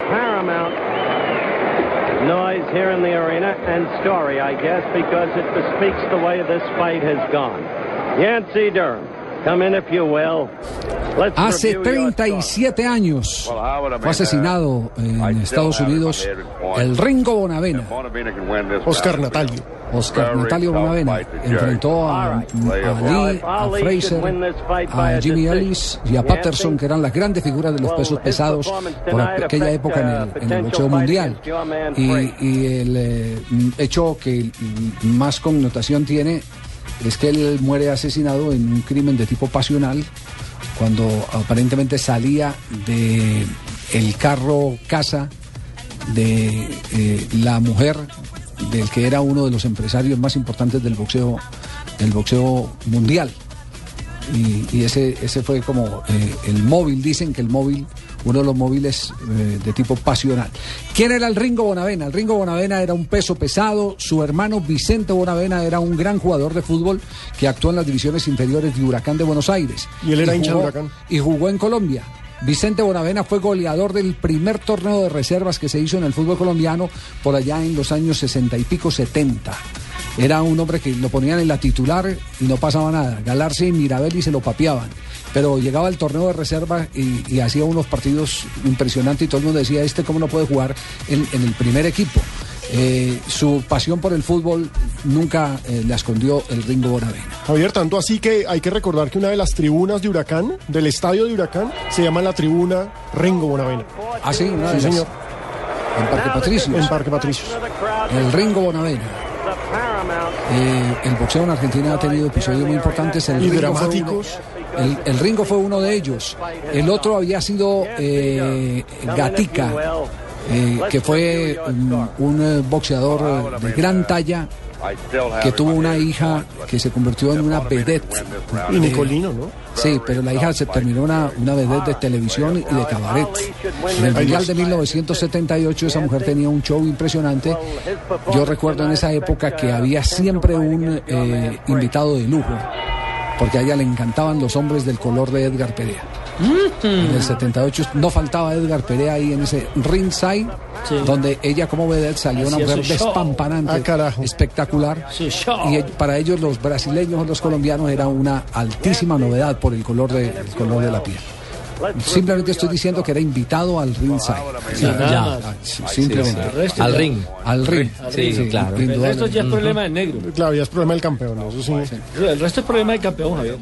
Paramount noise here in the arena and story, I guess, because it bespeaks the way this fight has gone. Yancey Durham, come in if you will. Let's Hace review your 37 años fue asesinado en Estados Unidos el Ringo Bonavena. Oscar Natalio. Oscar Natalio Bonavena enfrentó a, a Lee, a Fraser, a Jimmy Ellis y a Patterson, que eran las grandes figuras de los pesos pesados por aquella época en el, en el boxeo mundial. Y, y el eh, hecho que más connotación tiene es que él muere asesinado en un crimen de tipo pasional cuando aparentemente salía de el carro casa de eh, la mujer del que era uno de los empresarios más importantes del boxeo del boxeo mundial. Y, ese ese fue como eh, el móvil. Dicen que el móvil uno de los móviles eh, de tipo pasional. ¿Quién era el Ringo Bonavena? El Ringo Bonavena era un peso pesado, su hermano Vicente Bonavena era un gran jugador de fútbol que actuó en las divisiones inferiores de Huracán de Buenos Aires. Y él era hincha de Huracán. Y jugó en Colombia. Vicente Bonavena fue goleador del primer torneo de reservas que se hizo en el fútbol colombiano por allá en los años 60 y pico 70. Era un hombre que lo ponían en la titular y no pasaba nada. Galarse y Mirabelli se lo papeaban. Pero llegaba al torneo de reserva y, y hacía unos partidos impresionantes y todo el mundo decía, este cómo no puede jugar en, en el primer equipo. Eh, su pasión por el fútbol nunca eh, la escondió el Ringo Bonavena. Javier, tanto así que hay que recordar que una de las tribunas de Huracán, del estadio de Huracán, se llama la tribuna Ringo Bonavena. Ah, sí, una de Sí, las- señor. En Parque Patricios. En Parque Patricios. El Ringo Bonavena. Eh, el boxeo en Argentina ha tenido episodios muy importantes. El Y Ringo dramáticos. uno- el, el Ringo fue uno de ellos. El otro había sido eh, Gatica, eh, que fue un, un, eh, boxeador eh, de gran talla que tuvo una hija que se convirtió en una vedette. Y Nicolino, ¿no? Sí, pero la hija se terminó una, una vedette de televisión y de cabaret. En el Mundial de 1978 esa mujer tenía un show impresionante. Yo recuerdo en esa época que había siempre un eh, invitado de lujo, porque a ella le encantaban los hombres del color de Edgar Perea. En el 78 no faltaba Edgar Perea ahí en ese ringside, donde ella como vedette salió una mujer despampanante, Ah, espectacular. Y para ellos los brasileños o los colombianos era una altísima novedad por el color de, el color de la piel. Simplemente estoy diciendo que era invitado al ringside. Sí, ya. sí, Al ring. Al ring. Sí, claro. El resto ya es problema de negro. Claro, ya es problema del campeón, eso sí. El resto es problema de campeón, Javier.